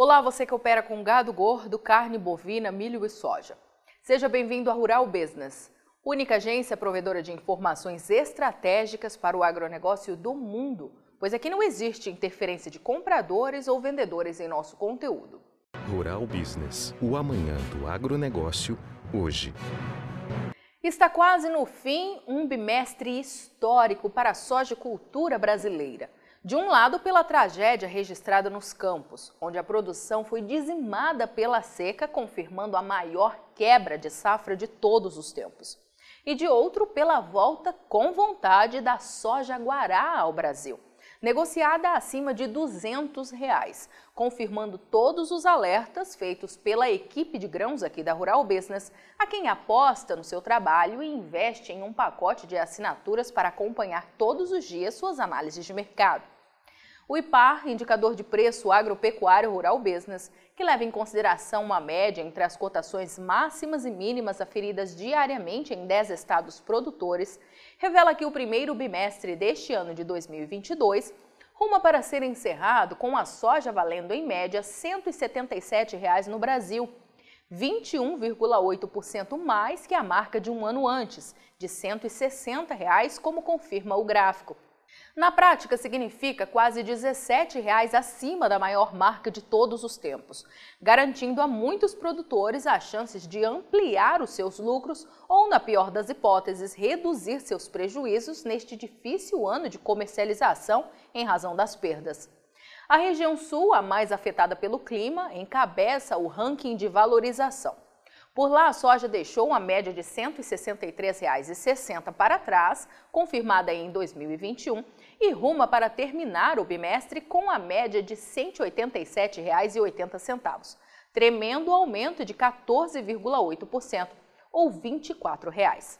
Olá, você que opera com gado gordo, carne bovina, milho e soja. Seja bem-vindo à Rural Business, única agência provedora de informações estratégicas para o agronegócio do mundo, pois aqui não existe interferência de compradores ou vendedores em nosso conteúdo. Rural Business, o amanhã do agronegócio, hoje. Está quase no fim um bimestre histórico para a sojicultura brasileira. De um lado, pela tragédia registrada nos campos, onde a produção foi dizimada pela seca, confirmando a maior quebra de safra de todos os tempos. E de outro, pela volta com vontade da soja guará ao Brasil negociada acima de 200 reais, confirmando todos os alertas feitos pela equipe de grãos aqui da Rural Business, a quem aposta no seu trabalho e investe em um pacote de assinaturas para acompanhar todos os dias suas análises de mercado. O IPAR, Indicador de Preço Agropecuário Rural Business, que leva em consideração uma média entre as cotações máximas e mínimas aferidas diariamente em 10 estados produtores, revela que o primeiro bimestre deste ano de 2022 ruma para ser encerrado com a soja valendo em média 177 reais no Brasil, 21,8% mais que a marca de um ano antes, de 160 reais, como confirma o gráfico. Na prática, significa quase 17 reais acima da maior marca de todos os tempos, garantindo a muitos produtores as chances de ampliar os seus lucros ou, na pior das hipóteses, reduzir seus prejuízos neste difícil ano de comercialização em razão das perdas. A região sul, a mais afetada pelo clima, encabeça o ranking de valorização. Por lá, a soja deixou uma média de R$ 163,60 para trás, confirmada em 2021, e ruma para terminar o bimestre com a média de R$ 187,80, tremendo aumento de 14,8%, ou 24 reais.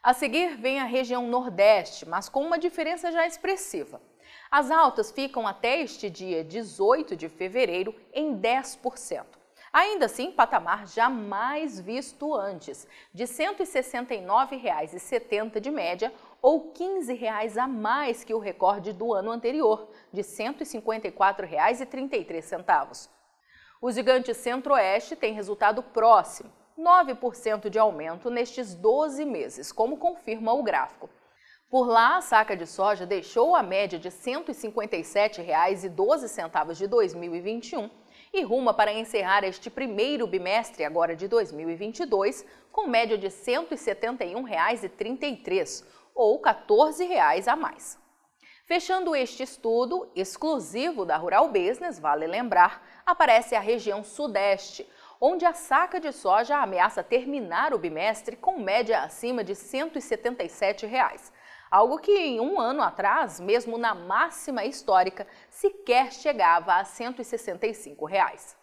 A seguir vem a região Nordeste, mas com uma diferença já expressiva. As altas ficam até este dia 18 de fevereiro em 10%. Ainda assim, patamar jamais visto antes, de R$ 169,70 de média ou R$ 15 a mais que o recorde do ano anterior, de R$ 154,33. O gigante Centro-Oeste tem resultado próximo, 9% de aumento nestes 12 meses, como confirma o gráfico. Por lá, a saca de soja deixou a média de R$ 157,12 de 2021 e ruma para encerrar este primeiro bimestre agora de 2022 com média de R$ 171,33 ou 14 reais a mais. Fechando este estudo, exclusivo da Rural Business, vale lembrar, aparece a região Sudeste, onde a saca de soja ameaça terminar o bimestre com média acima de 177 reais, algo que em um ano atrás, mesmo na máxima histórica, sequer chegava a 165 reais.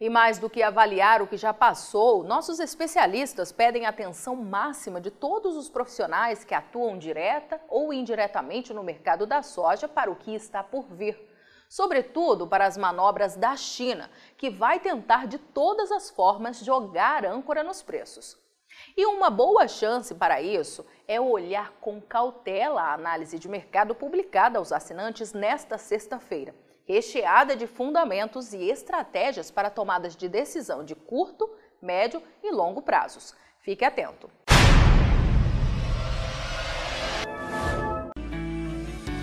E mais do que avaliar o que já passou, nossos especialistas pedem atenção máxima de todos os profissionais que atuam direta ou indiretamente no mercado da soja para o que está por vir. Sobretudo para as manobras da China, que vai tentar de todas as formas jogar âncora nos preços. E uma boa chance para isso é olhar com cautela a análise de mercado publicada aos assinantes nesta sexta-feira, recheada de fundamentos e estratégias para tomadas de decisão de curto, médio e longo prazos. Fique atento!